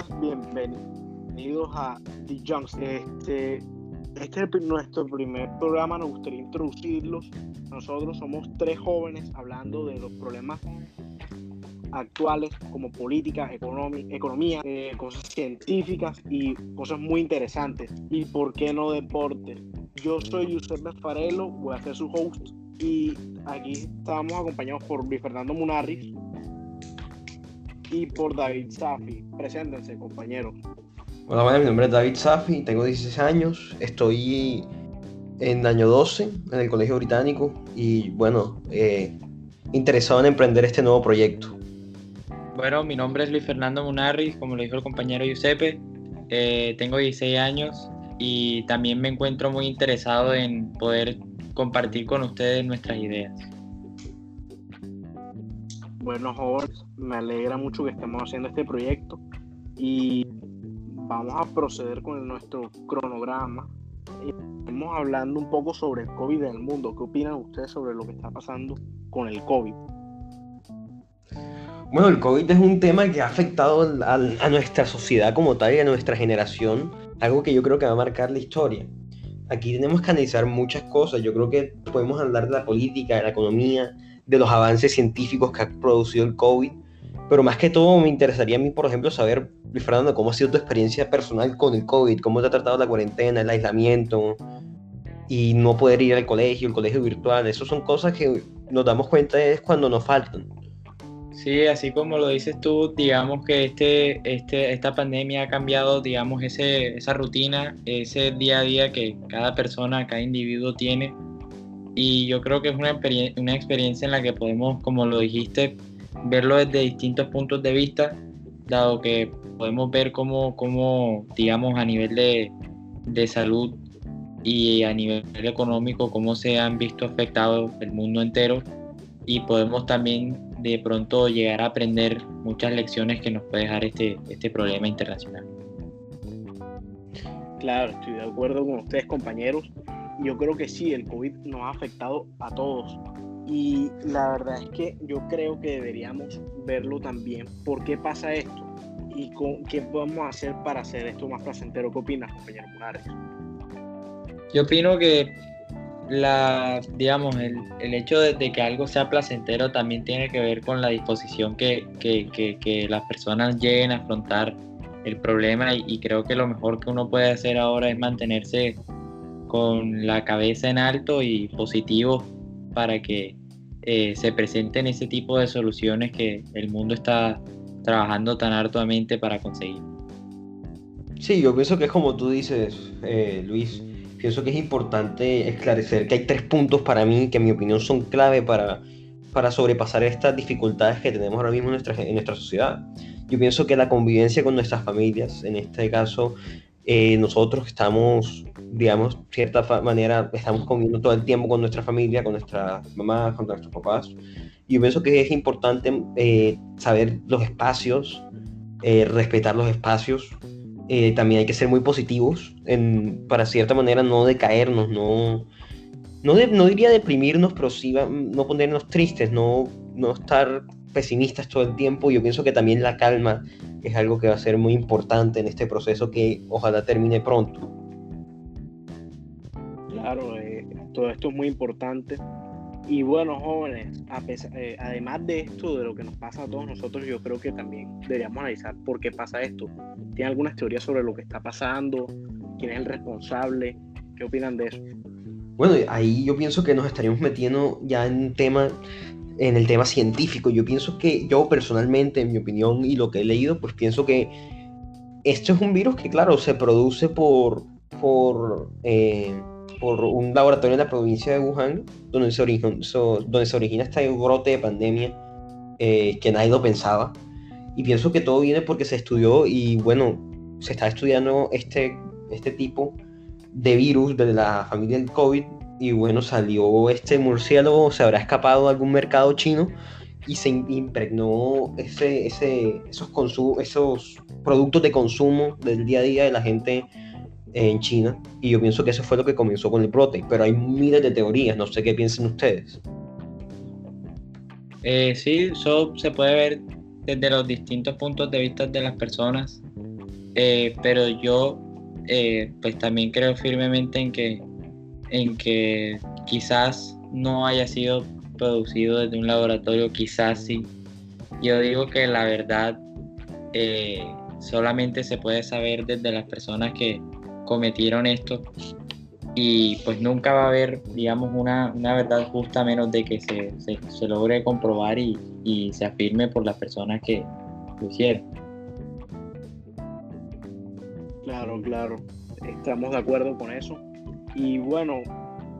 personas, bienvenidos a The Junks. Este, este es nuestro primer programa, nos gustaría introducirlos. Nosotros somos tres jóvenes hablando de los problemas actuales como política, economía, eh, cosas científicas y cosas muy interesantes. Y por qué no deporte. Yo soy Giuseppe Farelo, voy a ser su host y aquí estamos acompañados por Luis Fernando Munarris y por David Safi. Preséntense, compañeros. Hola, bueno, mi nombre es David Safi, tengo 16 años, estoy en año 12 en el Colegio Británico y bueno, eh, interesado en emprender este nuevo proyecto. Bueno, mi nombre es Luis Fernando Munarris, como lo dijo el compañero Giuseppe, eh, tengo 16 años y también me encuentro muy interesado en poder compartir con ustedes nuestras ideas. Bueno, jóvenes, me alegra mucho que estemos haciendo este proyecto y vamos a proceder con nuestro cronograma. Estamos hablando un poco sobre el COVID en el mundo. ¿Qué opinan ustedes sobre lo que está pasando con el COVID? Bueno, el COVID es un tema que ha afectado a, a nuestra sociedad como tal y a nuestra generación, algo que yo creo que va a marcar la historia aquí tenemos que analizar muchas cosas. Yo creo que podemos hablar de la política, de la economía, de los avances científicos que ha producido el COVID. Pero más que todo me interesaría a mí, por ejemplo, saber, Fernando, cómo ha sido tu experiencia personal con el COVID, cómo te ha tratado la cuarentena, el aislamiento y no poder ir al colegio, el colegio virtual. Esas son cosas que nos damos cuenta es cuando nos faltan. Sí, así como lo dices tú, digamos que este, este, esta pandemia ha cambiado, digamos, ese, esa rutina, ese día a día que cada persona, cada individuo tiene. Y yo creo que es una, una experiencia en la que podemos, como lo dijiste, verlo desde distintos puntos de vista, dado que podemos ver cómo, cómo digamos, a nivel de, de salud y a nivel económico, cómo se han visto afectados el mundo entero. Y podemos también de pronto llegar a aprender muchas lecciones que nos puede dejar este, este problema internacional. Claro, estoy de acuerdo con ustedes compañeros. Yo creo que sí, el COVID nos ha afectado a todos. Y la verdad es que yo creo que deberíamos verlo también. ¿Por qué pasa esto? ¿Y qué podemos hacer para hacer esto más placentero? ¿Qué opinas, compañero Munares? Yo opino que la, digamos, el, el hecho de, que algo sea placentero también tiene que ver con la disposición que, que, que, las personas lleguen a afrontar el problema y, creo que lo mejor que uno puede hacer ahora es mantenerse con la cabeza en alto y positivo para que eh, se presenten ese tipo de soluciones que el mundo está trabajando tan arduamente para conseguir. Sí, yo pienso que es como tú dices, eh, Luis, pienso que es importante esclarecer que hay tres puntos para mí que en mi opinión son clave para, para sobrepasar estas dificultades que tenemos ahora mismo en nuestra, en nuestra sociedad. Yo pienso que la convivencia con nuestras familias, en este caso, eh, nosotros estamos, digamos, de cierta manera, estamos conviviendo todo el tiempo con nuestra familia, con nuestras mamás, con nuestros papás. Y yo pienso que es importante eh, saber los espacios, eh, respetar los espacios, eh, también hay que ser muy positivos en, para cierta manera no decaernos, no, no, no diría deprimirnos, pero sí no ponernos tristes, no, no estar pesimistas todo el tiempo. Yo pienso que también la calma es algo que va a ser muy importante en este proceso que ojalá termine pronto. Claro, eh, todo esto es muy importante y bueno, jóvenes, eh, además de esto, de lo que nos pasa a todos nosotros, yo creo que también deberíamos analizar por qué pasa esto. ¿Tienen algunas teorías sobre lo que está pasando? ¿Quién es el responsable? ¿Qué opinan de eso? Bueno, ahí yo pienso que nos estaríamos metiendo ya en tema, en el tema científico. Yo pienso que yo personalmente, en mi opinión y lo que he leído, pues pienso que esto es un virus que, claro, se produce por, por eh, por un laboratorio en la provincia de Wuhan, donde se, origina, donde se origina este brote de pandemia eh, que nadie lo pensaba. Y pienso que todo viene porque se estudió y bueno, se está estudiando este, este tipo de virus de la familia del COVID y bueno, salió este murciélago, se habrá escapado a algún mercado chino y se impregnó ese, ese, esos, esos productos de consumo del día a día de la gente en China y yo pienso que eso fue lo que comenzó con el brote, pero hay miles de teorías, no sé qué piensen ustedes. Eh, sí, eso se puede ver desde los distintos puntos de vista de las personas. eh, pero yo eh, pues también creo firmemente en que, en que quizás no haya sido producido desde un laboratorio, quizás sí. Yo digo que la verdad solamente se puede saber desde las personas que cometieron esto y pues nunca va a haber, digamos, una, verdad justa a menos de que se, se, logre comprobar y, y, se afirme por las personas que lo hicieron. Claro, claro, estamos de acuerdo con eso. Y bueno,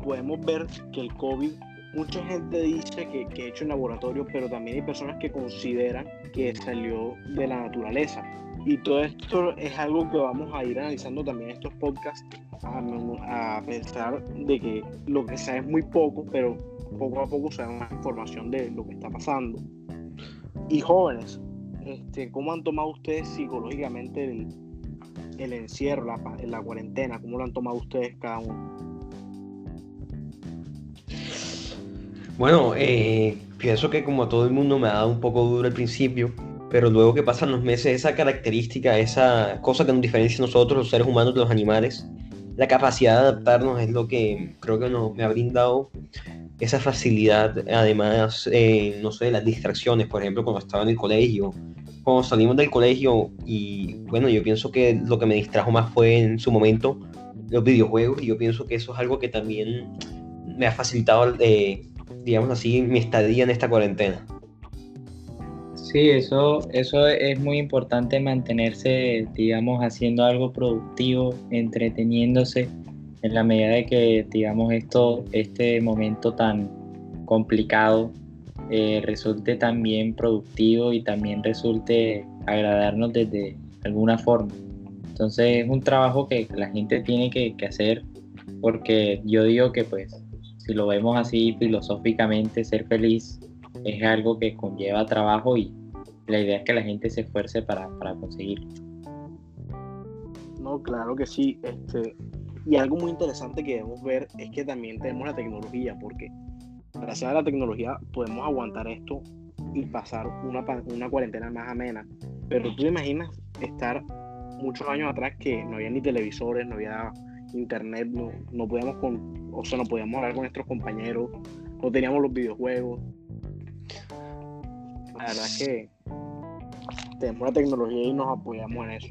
podemos ver que el COVID, mucha gente dice que, que hecho en laboratorio, pero también hay personas que consideran que salió de la naturaleza. Y todo esto es algo que vamos a ir analizando también estos podcasts, a, pensar de que lo que sea es muy poco, pero poco a poco se da más información de lo que está pasando. Y jóvenes, este, ¿cómo han tomado ustedes psicológicamente el, el encierro, la, la cuarentena? ¿Cómo lo han tomado ustedes cada uno? Bueno, eh, pienso que como a todo el mundo me ha dado un poco duro al principio, pero luego que pasan los meses, esa característica, esa cosa que nos diferencia a nosotros, los seres humanos, de los animales, la capacidad de adaptarnos es lo que creo que nos, me ha brindado esa facilidad, además, eh, no sé, las distracciones, por ejemplo, cuando estaba en el colegio, cuando salimos del colegio y bueno, yo pienso que lo que me distrajo más fue en su momento los videojuegos y yo pienso que eso es algo que también me ha facilitado, eh, digamos así, mi estadía en esta cuarentena. Sí, eso, eso es muy importante mantenerse, digamos, haciendo algo productivo, entreteniéndose, en la medida de que, digamos, esto, este momento tan complicado eh, resulte también productivo y también resulte agradarnos desde alguna forma. Entonces es un trabajo que la gente tiene que, que hacer porque yo digo que pues si lo vemos así filosóficamente, ser feliz es algo que conlleva trabajo y, la idea es que la gente se esfuerce para, para conseguirlo. No, claro que sí. Este, y algo muy interesante que debemos ver es que también tenemos la tecnología, porque gracias a la tecnología podemos aguantar esto y pasar una, una cuarentena más amena. Pero tú te imaginas estar muchos años atrás que no había ni televisores, no había internet, no, no podíamos con, o sea, no podíamos hablar con nuestros compañeros, no teníamos los videojuegos. La verdad es que tenemos la tecnología y nos apoyamos en eso.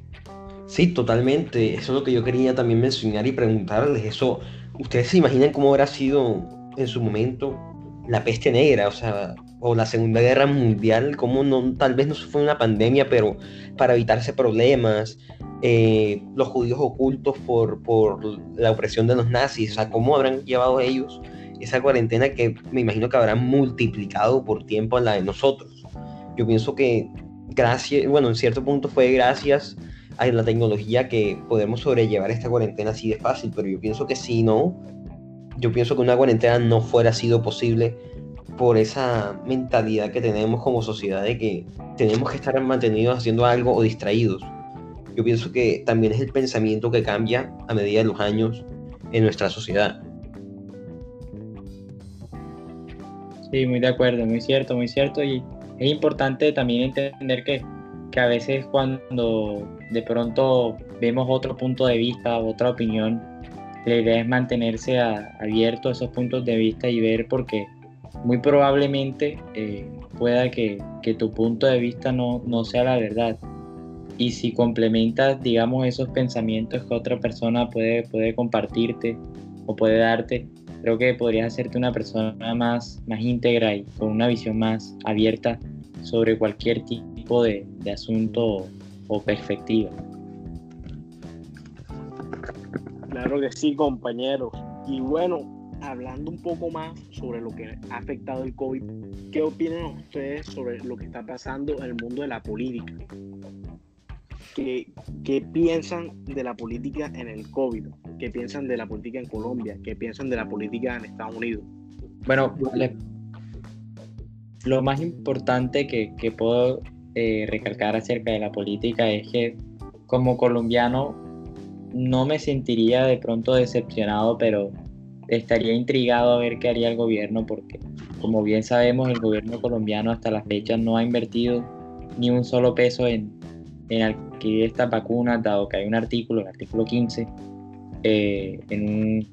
Sí, totalmente. Eso es lo que yo quería también mencionar y preguntarles. Eso, ¿ustedes se imaginan cómo habrá sido en su momento la peste negra? O sea, o la Segunda Guerra Mundial, cómo no, tal vez no fue una pandemia, pero para evitarse problemas, eh, los judíos ocultos por, por la opresión de los nazis, o sea, cómo habrán llevado ellos esa cuarentena que me imagino que habrán multiplicado por tiempo a la de nosotros. Yo pienso que gracias, bueno, en cierto punto fue gracias a la tecnología que podemos sobrellevar esta cuarentena así de fácil, pero yo pienso que si no, yo pienso que una cuarentena no fuera sido posible por esa mentalidad que tenemos como sociedad de que tenemos que estar mantenidos haciendo algo o distraídos. Yo pienso que también es el pensamiento que cambia a medida de los años en nuestra sociedad. Sí, muy de acuerdo, muy cierto, muy cierto. Y es importante también entender que, que a veces cuando de pronto vemos otro punto de vista, otra opinión, la idea es mantenerse abierto a esos puntos de vista y ver porque muy probablemente eh, pueda que, que, tu punto de vista no, no, sea la verdad. Y si complementas, digamos, esos pensamientos que otra persona puede, puede compartirte o puede darte, creo que podrías hacerte una persona más, más íntegra y con una visión más abierta sobre cualquier tipo de, asunto o perspectiva. Claro que sí, compañeros. Y bueno, hablando un poco más sobre lo que ha afectado el COVID, ¿qué opinan ustedes sobre lo que está pasando en el mundo de la política? ¿Qué, ¿Qué, piensan de la política en el COVID? ¿Qué piensan de la política en Colombia? ¿Qué piensan de la política en Estados Unidos? Bueno, lo más importante que, que puedo eh, recalcar acerca de la política es que como colombiano no me sentiría de pronto decepcionado, pero estaría intrigado a ver qué haría el gobierno porque como bien sabemos el gobierno colombiano hasta la fecha no ha invertido ni un solo peso en, en adquirir estas vacunas, dado que hay un artículo, el artículo 15, eh, en,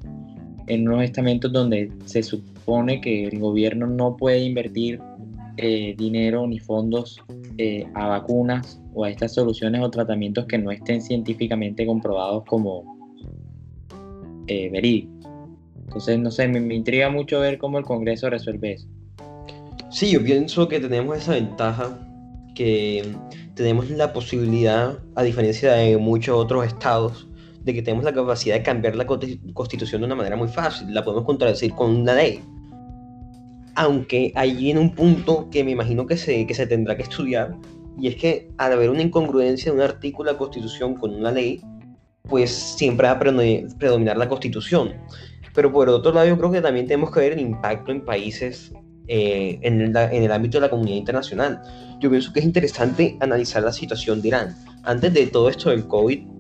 en, unos estamentos donde se supone que el gobierno no puede invertir eh, dinero ni fondos eh, a vacunas o a estas soluciones o tratamientos que no estén científicamente comprobados como verídicos. Entonces, no sé, me, me intriga mucho ver cómo el Congreso resuelve eso. Sí, yo pienso que tenemos esa ventaja que tenemos la posibilidad, a diferencia de muchos otros estados, de que tenemos la capacidad de cambiar la constitución de una manera muy fácil. La podemos contradecir con una ley. Aunque hay en un punto que me imagino que se, que se tendrá que estudiar, y es que al haber una incongruencia de un artículo de la constitución con una ley, pues siempre va a predominar la constitución. Pero por otro lado, yo creo que también tenemos que ver el impacto en países eh, en, el, en, el, ámbito de la comunidad internacional. Yo pienso que es interesante analizar la situación de Irán. Antes de todo esto del COVID,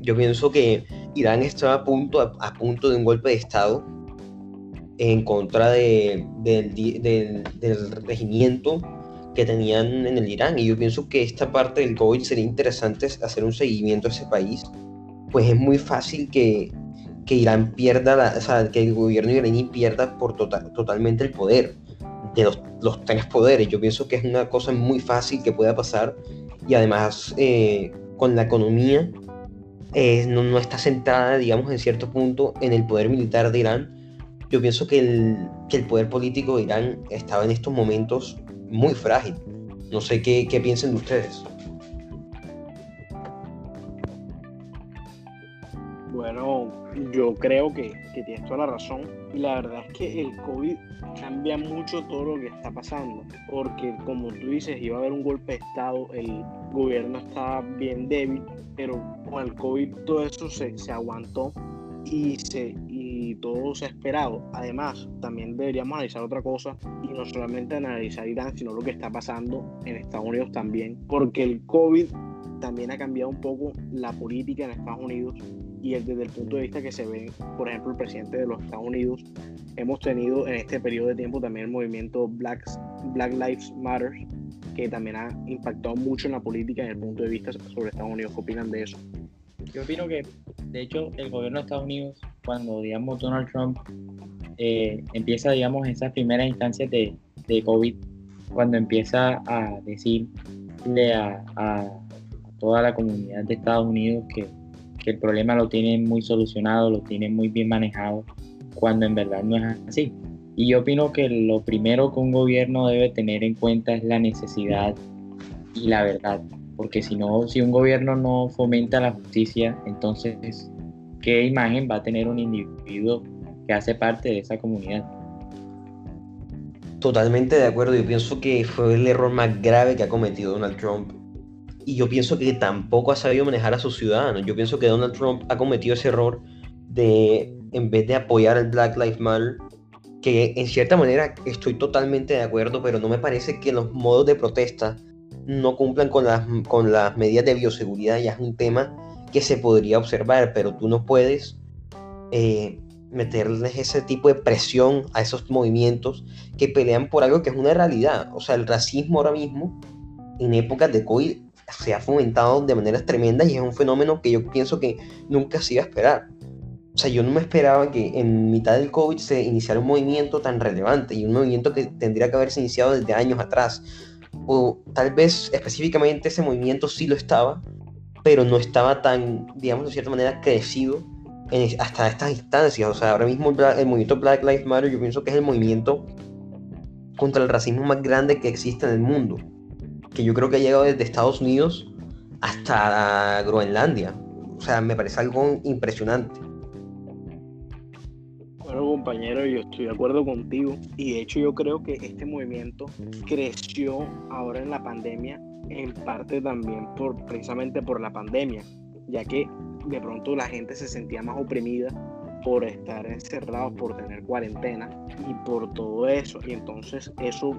yo pienso que Irán estaba a punto, a, punto de un golpe de Estado en contra de, del, del, del regimiento que tenían en el Irán. Y yo pienso que esta parte del COVID sería interesante hacer un seguimiento a ese país, pues es muy fácil que que Irán pierda, la, o sea, que el gobierno iraní pierda por total, totalmente el poder de los, los, tres poderes. Yo pienso que es una cosa muy fácil que pueda pasar y además eh, con la economía eh, no, está centrada, digamos, en cierto punto en el poder militar de Irán. Yo pienso que el, que el poder político de Irán estaba en estos momentos muy frágil. No sé qué, qué piensen de ustedes. Yo creo que, que, tienes toda la razón. Y la verdad es que el COVID cambia mucho todo lo que está pasando. Porque como tú dices, iba a haber un golpe de Estado, el gobierno está bien débil, pero con el COVID todo eso se, se aguantó y, se, y todo se ha esperado. Además, también deberíamos analizar otra cosa y no solamente analizar Irán, sino lo que está pasando en Estados Unidos también. Porque el COVID también ha cambiado un poco la política en Estados Unidos y desde el punto de vista que se ve, por ejemplo, el presidente de los Estados Unidos, hemos tenido en este periodo de tiempo también el movimiento Black, Black Lives Matter, que también ha impactado mucho en la política desde el punto de vista sobre Estados Unidos. ¿Qué opinan de eso? Yo opino que, de hecho, el gobierno de Estados Unidos, cuando, digamos, Donald Trump eh, empieza, digamos, esas primeras instancias de, de COVID, cuando empieza a decirle a, a toda la comunidad de Estados Unidos que que el problema lo tienen muy solucionado, lo tienen muy bien manejado, cuando en verdad no es así. Y yo opino que lo primero que un gobierno debe tener en cuenta es la necesidad y la verdad, porque si no, si un gobierno no fomenta la justicia, entonces, ¿qué imagen va a tener un individuo que hace parte de esa comunidad? Totalmente de acuerdo, yo pienso que fue el error más grave que ha cometido Donald Trump y yo pienso que tampoco ha sabido manejar a sus ciudadanos. Yo pienso que Donald Trump ha cometido ese error de, en vez de apoyar al Black Lives Matter, que en cierta manera estoy totalmente de acuerdo, pero no me parece que los modos de protesta no cumplan con las, con las medidas de bioseguridad. Ya es un tema que se podría observar, pero tú no puedes eh, meterles ese tipo de presión a esos movimientos que pelean por algo que es una realidad. O sea, el racismo ahora mismo, en épocas de COVID, se ha fomentado de maneras tremendas y es un fenómeno que yo pienso que nunca se iba a esperar. O sea, yo no me esperaba que en mitad del COVID se iniciara un movimiento tan relevante y un movimiento que tendría que haberse iniciado desde años atrás. O tal vez específicamente ese movimiento sí lo estaba, pero no estaba tan, digamos, de cierta manera crecido hasta estas instancias. O sea, ahora mismo el movimiento Black Lives Matter yo pienso que es el movimiento contra el racismo más grande que existe en el mundo que yo creo que ha llegado desde Estados Unidos hasta Groenlandia. O sea, me parece algo impresionante. Bueno, compañero, yo estoy de acuerdo contigo. Y de hecho yo creo que este movimiento creció ahora en la pandemia, en parte también por precisamente por la pandemia, ya que de pronto la gente se sentía más oprimida por estar encerrados, por tener cuarentena y por todo eso. Y entonces eso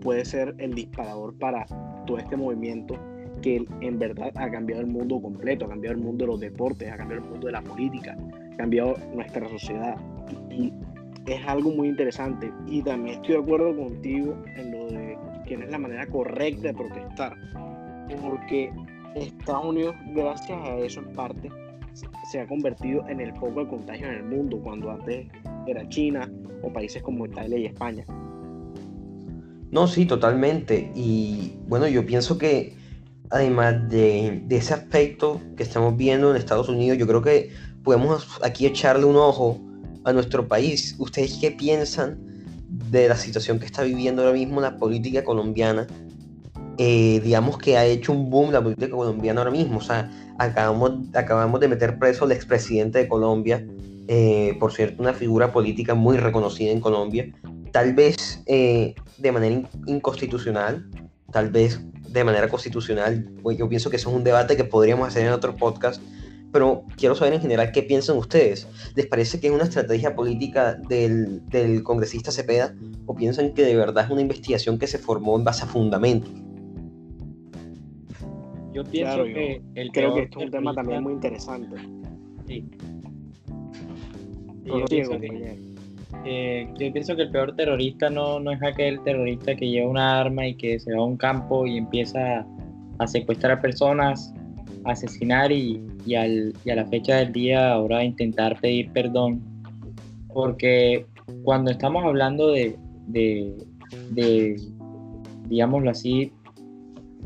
puede ser el disparador para todo este movimiento que en verdad ha cambiado el mundo completo, ha cambiado el mundo de los deportes, ha cambiado el mundo de la política, ha cambiado nuestra sociedad. Y es algo muy interesante. Y también estoy de acuerdo contigo en lo de que no es la manera correcta de protestar. Porque Estados Unidos, gracias a eso en parte, se ha convertido en el foco de contagio en el mundo, cuando antes era China o países como Italia y España. No, sí, totalmente. Y bueno, yo pienso que además de, de, ese aspecto que estamos viendo en Estados Unidos, yo creo que podemos aquí echarle un ojo a nuestro país. ¿Ustedes qué piensan de la situación que está viviendo ahora mismo la política colombiana? Eh, digamos que ha hecho un boom la política colombiana ahora mismo. O sea, acabamos, acabamos de meter preso al expresidente de Colombia, eh, por cierto, una figura política muy reconocida en Colombia, tal vez eh, de manera inconstitucional, tal vez de manera constitucional. Pues yo pienso que eso es un debate que podríamos hacer en otro podcast, pero quiero saber en general qué piensan ustedes. ¿Les parece que es una estrategia política del, del congresista Cepeda o piensan que de verdad es una investigación que se formó en base a fundamentos? Yo pienso que el creo que esto es un tema también muy interesante. Sí. Yo, pienso que, eh, yo, pienso que, el peor terrorista no, no es aquel terrorista que lleva una arma y que se va a un campo y empieza a secuestrar a personas, a asesinar y, y, al, y a la fecha del día ahora intentar pedir perdón. Porque cuando estamos hablando de, de, de digámoslo así,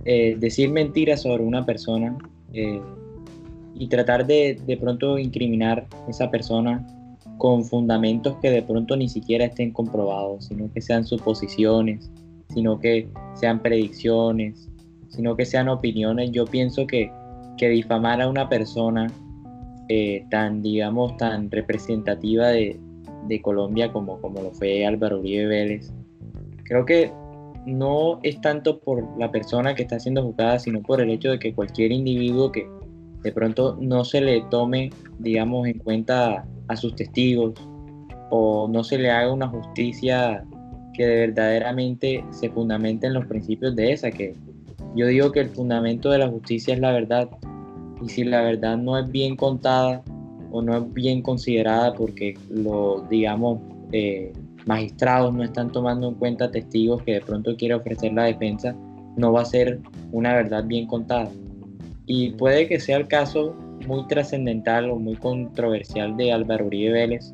eh, decir mentiras sobre una persona eh, y tratar de de pronto incriminar a esa persona con fundamentos que de pronto ni siquiera estén comprobados, sino que sean suposiciones, sino que sean predicciones, sino que sean opiniones. Yo pienso que, que difamar a una persona eh, tan, digamos, tan representativa de, de Colombia como, como lo fue Álvaro Uribe Vélez, creo que no es tanto por la persona que está siendo juzgada, sino por el hecho de que cualquier individuo que de pronto no se le tome, digamos, en cuenta a sus testigos o no se le haga una justicia que de verdaderamente se fundamente en los principios de esa, que yo digo que el fundamento de la justicia es la verdad y si la verdad no es bien contada o no es bien considerada porque lo, digamos, eh, magistrados no están tomando en cuenta testigos que de pronto quiere ofrecer la defensa, no va a ser una verdad bien contada. Y puede que sea el caso muy trascendental o muy controversial de Álvaro Uribe Vélez,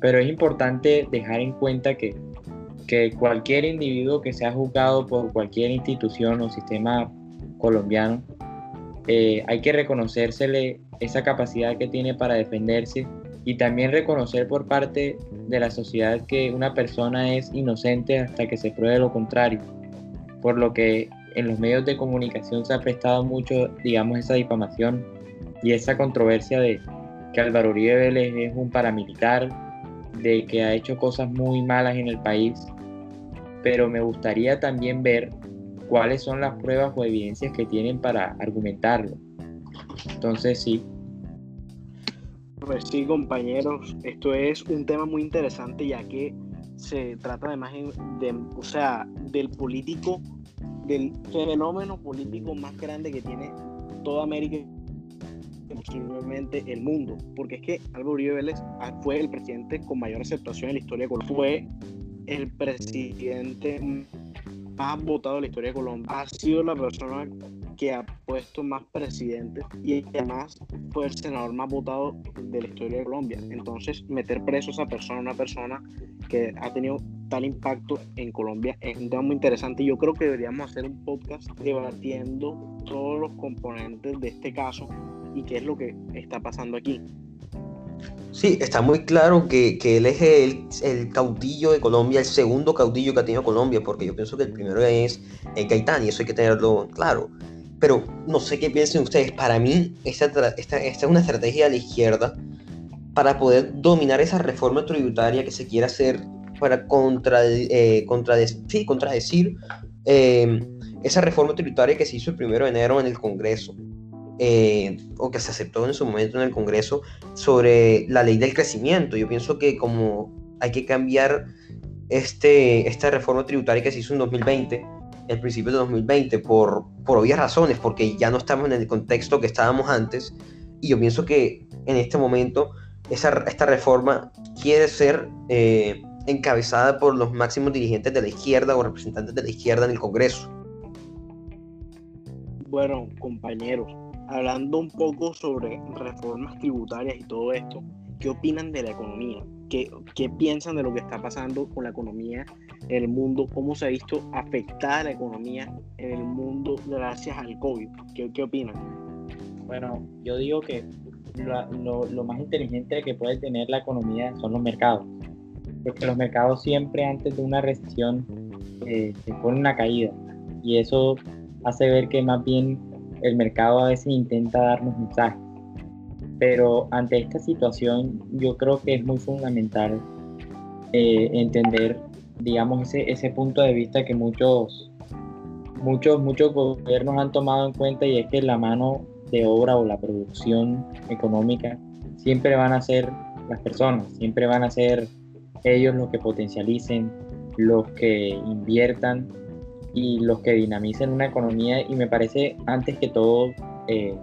pero es importante dejar en cuenta que, que cualquier individuo que sea juzgado por cualquier institución o sistema colombiano, eh, hay que reconocérsele esa capacidad que tiene para defenderse y también reconocer por parte de la sociedad que una persona es inocente hasta que se pruebe lo contrario, por lo que en los medios de comunicación se ha prestado mucho, digamos, esa difamación y esa controversia de que Álvaro Uribe Vélez es un paramilitar, de que ha hecho cosas muy malas en el país, pero me gustaría también ver cuáles son las pruebas o evidencias que tienen para argumentarlo. Entonces sí, pues sí, compañeros, esto es un tema muy interesante ya que se trata además de, o sea, del político, del fenómeno político más grande que tiene toda América posiblemente el mundo, porque es que Álvaro Uribe Vélez fue el presidente con mayor aceptación en la historia de Colombia, fue el presidente más votado de la historia de Colombia, ha sido la persona que ha puesto más presidentes y además fue el senador más votado de la historia de Colombia. Entonces, meter preso a esa persona, una persona que ha tenido tal impacto en Colombia, es un tema muy interesante. Yo creo que deberíamos hacer un podcast debatiendo todos los componentes de este caso y qué es lo que está pasando aquí. Sí, está muy claro que, que él es el, el, caudillo de Colombia, el segundo caudillo que ha tenido Colombia, porque yo pienso que el primero es el Gaitán, y eso hay que tenerlo claro. Pero no sé qué piensen ustedes. Para mí, esta, esta, esta es una estrategia de la izquierda para poder dominar esa reforma tributaria que se quiere hacer para contra, eh, sí, contradecir eh, esa reforma tributaria que se hizo el primero de enero en el Congreso. Eh, o que se aceptó en su momento en el Congreso sobre la ley del crecimiento. Yo pienso que como hay que cambiar este, esta reforma tributaria que se hizo en 2020, el principio de 2020, por, por obvias razones, porque ya no estamos en el contexto que estábamos antes, y yo pienso que en este momento esa, esta reforma quiere ser eh, encabezada por los máximos dirigentes de la izquierda o representantes de la izquierda en el Congreso. Bueno, compañeros, hablando un poco sobre reformas tributarias y todo esto, ¿qué opinan de la economía? ¿Qué, ¿Qué, piensan de lo que está pasando con la economía en el mundo? ¿Cómo se ha visto afectada la economía en el mundo gracias al COVID? ¿Qué, qué opinan? Bueno, yo digo que lo, lo, más inteligente que puede tener la economía son los mercados. Porque los mercados siempre antes de una recesión eh, se ponen una caída. Y eso hace ver que más bien el mercado a veces intenta darnos mensajes. Pero ante esta situación yo creo que es muy fundamental eh, entender, digamos, ese, ese punto de vista que muchos, muchos, muchos gobiernos han tomado en cuenta y es que la mano de obra o la producción económica siempre van a ser las personas, siempre van a ser ellos los que potencialicen, los que inviertan y los que dinamicen una economía y me parece antes que todo eh,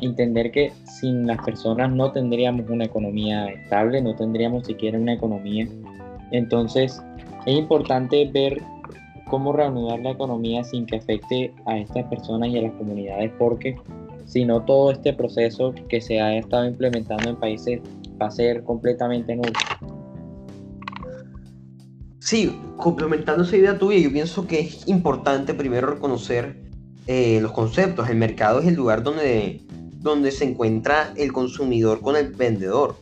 entender que sin las personas no tendríamos una economía estable, no tendríamos siquiera una economía. Entonces es importante ver cómo reanudar la economía sin que afecte a estas personas y a las comunidades porque si no todo este proceso que se ha estado implementando en países va a ser completamente nulo. Sí, complementando esa idea tuya, yo pienso que es importante primero reconocer eh, los conceptos. El mercado es el lugar donde, donde se encuentra el consumidor con el vendedor.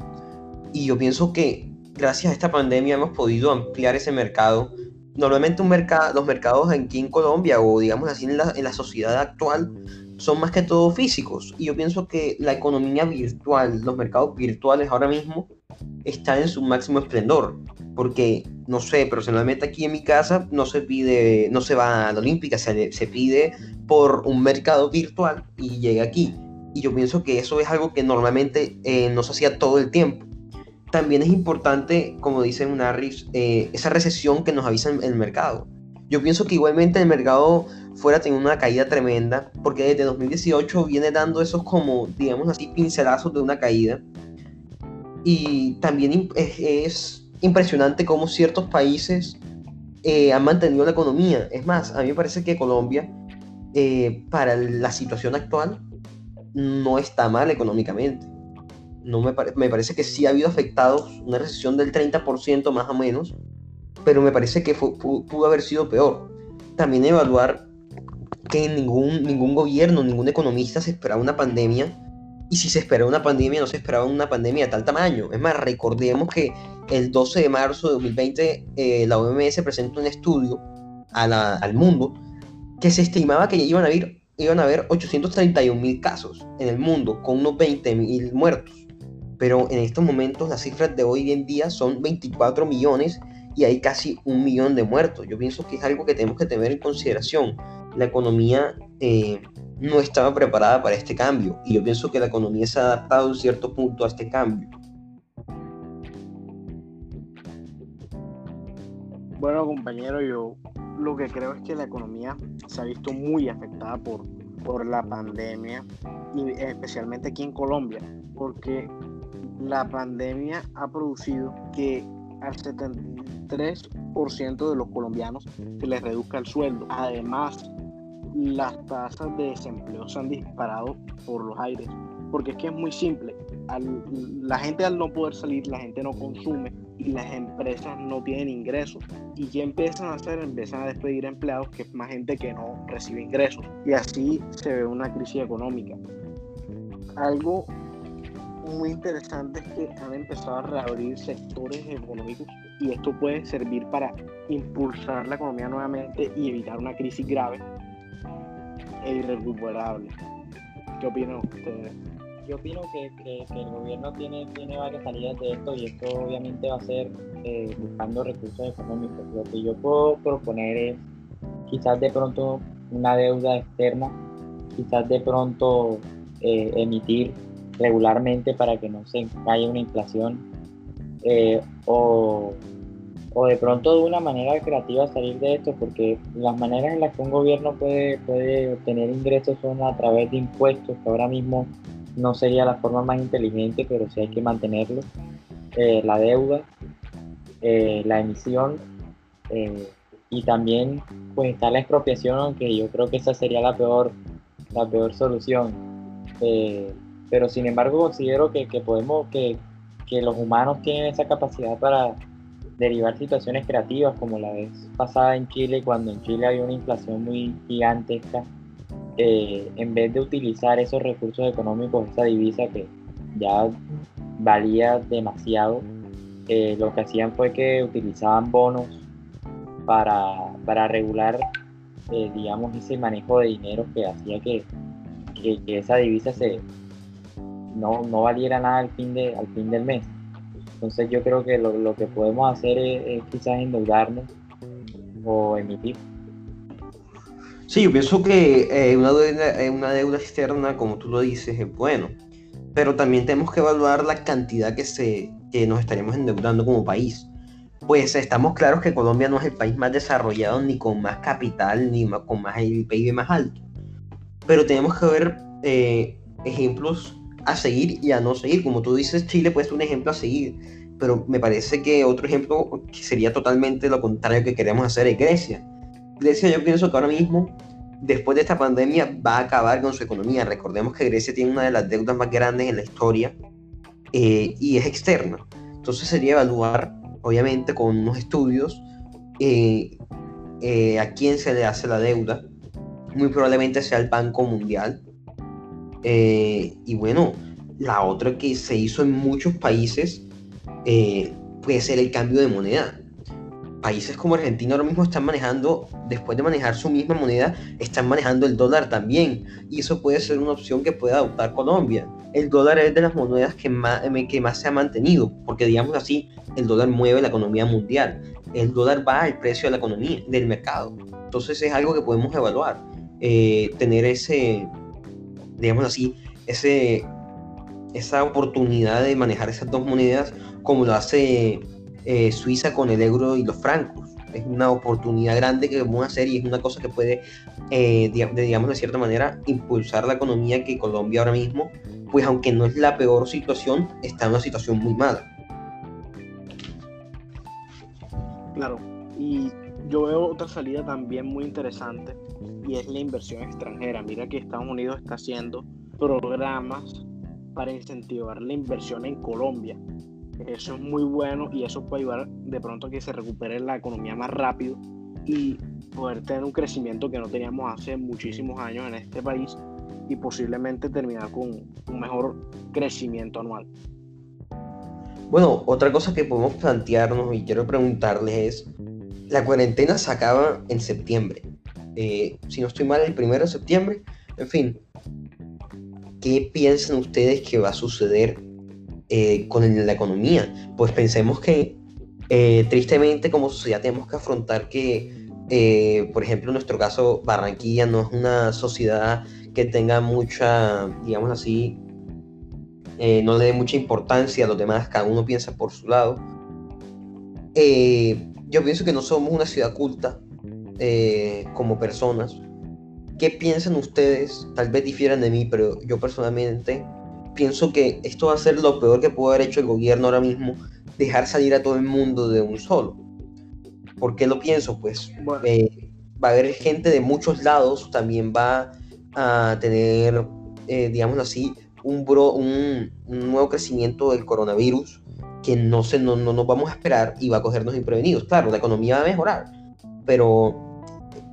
Y yo pienso que gracias a esta pandemia hemos podido ampliar ese mercado. Normalmente un mercado, los mercados aquí en Colombia o digamos así en la, en la sociedad actual son más que todo físicos. Y yo pienso que la economía virtual, los mercados virtuales ahora mismo están en su máximo esplendor porque no sé, personalmente aquí en mi casa no se pide, no se va a la Olímpica, se, se pide por un mercado virtual y llega aquí. Y yo pienso que eso es algo que normalmente eh, no se hacía todo el tiempo. También es importante, como dice Unarris, eh, esa recesión que nos avisa el mercado. Yo pienso que igualmente el mercado fuera teniendo una caída tremenda, porque desde 2018 viene dando esos como, digamos así, pincelazos de una caída. Y también es impresionante cómo ciertos países eh, han mantenido la economía. Es más, a mí me parece que Colombia, eh, para la situación actual, no está mal económicamente. No me, me parece que sí ha habido afectados, una recesión del 30% más o menos, pero me parece que pudo, haber sido peor. También evaluar que ningún, ningún gobierno, ningún economista se esperaba una pandemia y si se esperaba una pandemia, no se esperaba una pandemia de tal tamaño. Es más, recordemos que el 12 de marzo de 2020 eh, la OMS presentó un estudio al mundo que se estimaba que iban a haber, iban a haber 831 mil casos en el mundo, con unos 20 mil muertos. Pero en estos momentos las cifras de hoy en día son 24 millones y hay casi un millón de muertos. Yo pienso que es algo que tenemos que tener en consideración. La economía eh, no estaba preparada para este cambio y yo pienso que la economía se ha adaptado en cierto punto a este cambio. Bueno, compañero, yo lo que creo es que la economía se ha visto muy afectada por, por la pandemia y especialmente aquí en Colombia, porque la pandemia ha producido que al 73% de los colombianos se les reduzca el sueldo. Además, las tasas de desempleo se han disparado por los aires. Porque es que es muy simple. la gente al no poder salir, la gente no consume y las empresas no tienen ingresos. ¿Y qué empiezan a hacer? Empiezan a despedir empleados, que es más gente que no recibe ingresos. Y así se ve una crisis económica. Algo muy interesante es que han empezado a reabrir sectores económicos y esto puede servir para impulsar la economía nuevamente y evitar una crisis grave e irrecuperable. ¿Qué opinan ustedes? Yo opino que, el gobierno tiene, tiene varias salidas de esto y esto obviamente va a ser eh, buscando recursos económicos. Lo que yo puedo proponer es quizás de pronto una deuda externa, quizás de pronto eh, emitir regularmente para que no se caiga una inflación eh, o o de pronto de una manera creativa salir de esto, porque las maneras en las que un gobierno puede, puede obtener ingresos son a través de impuestos, que ahora mismo no sería la forma más inteligente, pero sí hay que mantenerlo. Eh, la deuda, eh, la emisión eh, y también pues está la expropiación, aunque yo creo que esa sería la peor, la peor solución. Pero sin embargo considero que, que podemos, que, que, los humanos tienen esa capacidad para derivar situaciones creativas como la vez pasada en Chile, cuando en Chile había una inflación muy gigantesca, eh, en vez de utilizar esos recursos económicos, esa divisa que ya valía demasiado, eh, lo que hacían fue que utilizaban bonos para, para regular, eh, digamos, ese manejo de dinero que hacía que, que, esa divisa se, no, no, valiera nada al fin, de, al fin del mes. Entonces yo creo que lo, lo que podemos hacer es, quizás endeudarnos o emitir. Sí, yo pienso que eh, una, deuda, una deuda externa, como tú lo dices, es bueno, pero también tenemos que evaluar la cantidad que, se, que nos estaremos endeudando como país pues estamos claros que Colombia no es el país más desarrollado, ni con más capital, ni con más el PIB más alto. Pero tenemos que ver eh, ejemplos a seguir y a no seguir. Como tú dices, Chile puede ser un ejemplo a seguir, pero me parece que otro ejemplo que sería totalmente lo contrario que queremos hacer es Grecia. Grecia yo pienso que ahora mismo, después de esta pandemia, va a acabar con su economía. Recordemos que Grecia tiene una de las deudas más grandes en la historia eh, y es externa. Entonces sería evaluar obviamente con unos estudios, eh, eh, a quién se le hace la deuda. Muy probablemente sea el Banco Mundial. Eh, y bueno, la otra que se hizo en muchos países puede ser el cambio de moneda. Países como Argentina ahora mismo están manejando, después de manejar su misma moneda, están manejando el dólar también. Y eso puede ser una opción que pueda adoptar Colombia el dólar es de las monedas que más, que más se ha mantenido, porque digamos así, el dólar mueve la economía mundial. El dólar va al precio de la economía, del mercado. Entonces es algo que podemos evaluar. Eh, tener ese, digamos así, ese, esa oportunidad de manejar esas dos monedas como lo hace eh, Suiza con el euro y los francos. Es una oportunidad grande que vamos a hacer y es una cosa que puede, eh, digamos de cierta manera, impulsar la economía que Colombia ahora mismo pues aunque no es la peor situación, está en una situación muy mala. Claro, y yo veo otra salida también muy interesante y es la inversión extranjera. Mira que Estados Unidos está haciendo programas para incentivar la inversión en Colombia. Eso es muy bueno y eso puede ayudar de pronto a que se recupere la economía más rápido y poder tener un crecimiento que no teníamos hace muchísimos años en este país y posiblemente terminar con un mejor crecimiento anual. Bueno, otra cosa que podemos plantearnos y quiero preguntarles es, la cuarentena se acaba en septiembre. Eh, si no estoy mal, el primero de septiembre. En fin, ¿qué piensan ustedes que va a suceder eh, con la economía? Pues pensemos que eh, tristemente como sociedad tenemos que afrontar que, por ejemplo, en nuestro caso, Barranquilla no es una sociedad que tenga mucha, digamos así, no le dé mucha importancia a los demás, cada uno piensa por su lado. Eh, yo pienso que no somos una ciudad culta eh, como personas. ¿Qué piensan ustedes? Tal vez difieran de mí, pero yo personalmente pienso que esto va a ser lo peor que puede haber hecho el gobierno ahora mismo, dejar salir a todo el mundo de un solo. ¿Por qué lo pienso? Pues va a haber gente de muchos lados, también va a tener, eh, digamos así, un, un, nuevo crecimiento del coronavirus que no, se, no, no nos vamos a esperar y va a cogernos imprevenidos. Claro, la economía va a mejorar, pero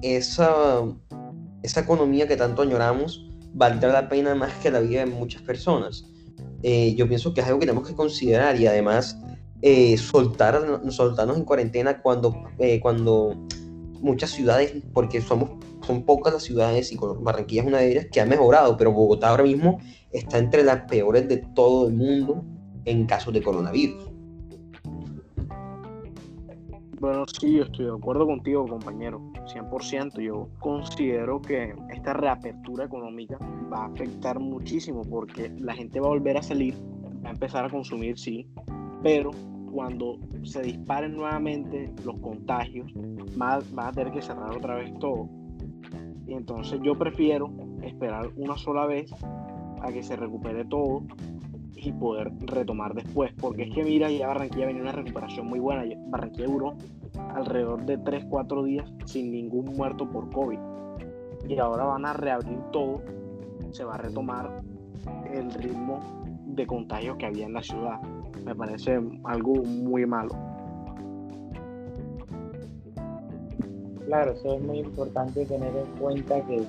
esa, esa economía que tanto añoramos valdrá la pena más que la vida de muchas personas. Eh, yo pienso que es algo que tenemos que considerar y además eh, soltar, soltarnos en cuarentena cuando, cuando muchas ciudades, porque somos son pocas las ciudades y Barranquilla es una de ellas que ha mejorado, pero Bogotá ahora mismo está entre las peores de todo el mundo en casos de coronavirus. Bueno, sí, yo estoy de acuerdo contigo, compañero, 100%. Yo considero que esta reapertura económica va a afectar muchísimo porque la gente va a volver a salir, va a empezar a consumir, sí, pero cuando se disparen nuevamente los contagios, van a tener que cerrar otra vez todo. Y entonces yo prefiero esperar una sola vez a que se recupere todo y poder retomar después. Porque es que mira, ya Barranquilla venía una recuperación muy buena. Barranquilla duró alrededor de 3-4 días sin ningún muerto por COVID. Y ahora van a reabrir todo se va a retomar el ritmo de contagios que había en la ciudad. Me parece algo muy malo. Claro, eso es muy importante tener en cuenta que,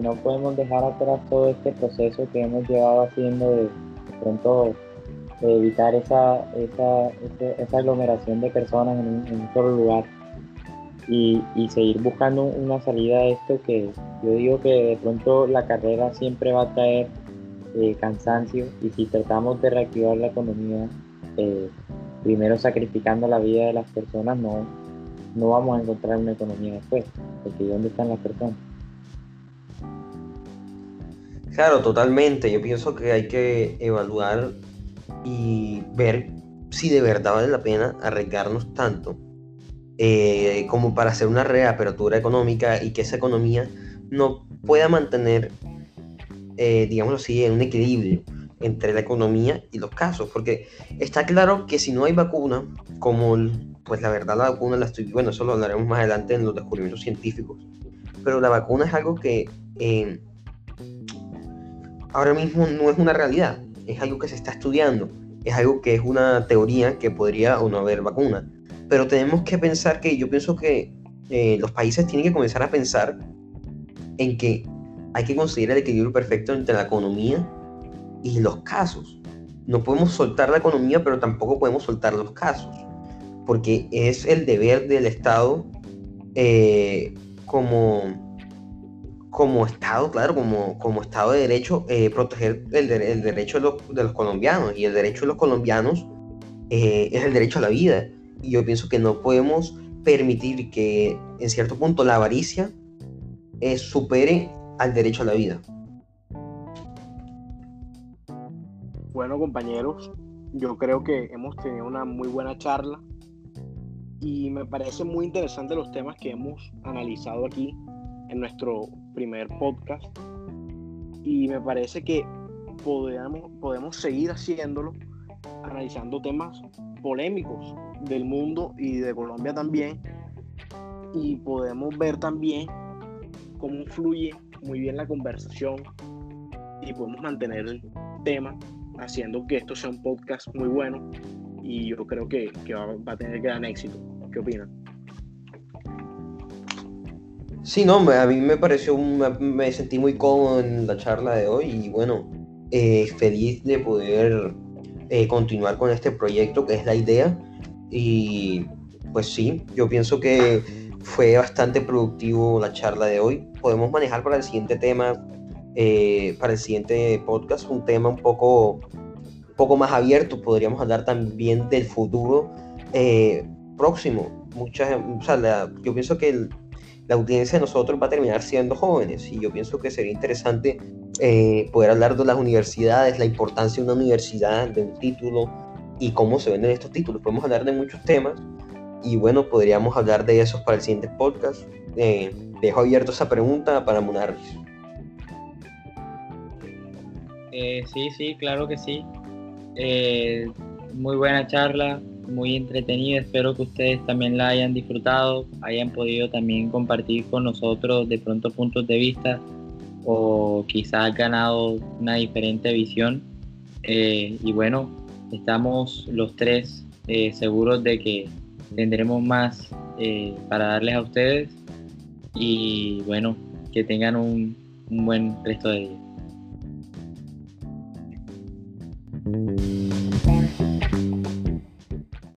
no podemos dejar atrás todo este proceso que hemos llevado haciendo de, pronto evitar esa, esa, esa, aglomeración de personas en un, solo lugar y, y, seguir buscando una salida a esto que yo digo que de pronto la carrera siempre va a traer eh, cansancio y si tratamos de reactivar la economía, eh, primero sacrificando la vida de las personas, no, no vamos a encontrar una economía después, porque ¿dónde están las personas? Claro, totalmente. Yo pienso que hay que evaluar y ver si de verdad vale la pena arriesgarnos tanto eh, como para hacer una reapertura económica y que esa economía no pueda mantener eh, digámoslo así, un equilibrio entre la economía y los casos, porque está claro que si no hay vacuna, como pues la verdad la vacuna la estoy, bueno, eso lo hablaremos más adelante en los descubrimientos científicos, pero la vacuna es algo que eh, ahora mismo no es una realidad, es algo que se está estudiando, es algo que es una teoría que podría o no haber vacuna, pero tenemos que pensar que yo pienso que eh, los países tienen que comenzar a pensar en que hay que conseguir el equilibrio perfecto entre la economía y los casos. No podemos soltar la economía, pero tampoco podemos soltar los casos, porque es el deber del Estado eh, como, como Estado, claro, como, como Estado de Derecho, eh, proteger el, derecho de los, colombianos. Y el derecho de los colombianos eh, es el derecho a la vida. Y yo pienso que no podemos permitir que en cierto punto la avaricia supere al derecho a la vida. Bueno, compañeros, yo creo que hemos tenido una muy buena charla y me parece muy interesante los temas que hemos analizado aquí en nuestro primer podcast y me parece que podemos, podemos seguir haciéndolo analizando temas polémicos del mundo y de Colombia también y podemos ver también cómo fluye muy bien la conversación y podemos mantener el tema haciendo que esto sea un podcast muy bueno y yo creo que, va, a tener gran éxito. ¿Qué opinan? Sí, no, a mí me pareció, me sentí muy cómodo en la charla de hoy y bueno, eh, feliz de poder eh, continuar con este proyecto que es la idea y pues sí, yo pienso que fue bastante productivo la charla de hoy. Podemos manejar para el siguiente tema, eh, para el siguiente podcast, un tema un poco, poco más abierto. Podríamos hablar también del futuro eh, próximo. Muchas, yo pienso que la audiencia de nosotros va a terminar siendo jóvenes y yo pienso que sería interesante eh, poder hablar de las universidades, la importancia de una universidad, de un título y cómo se venden estos títulos. Podemos hablar de muchos temas y bueno, podríamos hablar de eso para el siguiente podcast. Eh, dejo abierto esa pregunta para Munarris. Eh, sí, sí, claro que sí. Muy buena charla, muy entretenida. Espero que ustedes también la hayan disfrutado, hayan podido también compartir con nosotros de pronto puntos de vista o quizás ganado una diferente visión. y bueno, estamos los tres seguros de que tendremos más eh, para darles a ustedes y bueno, que tengan un, un buen resto de día.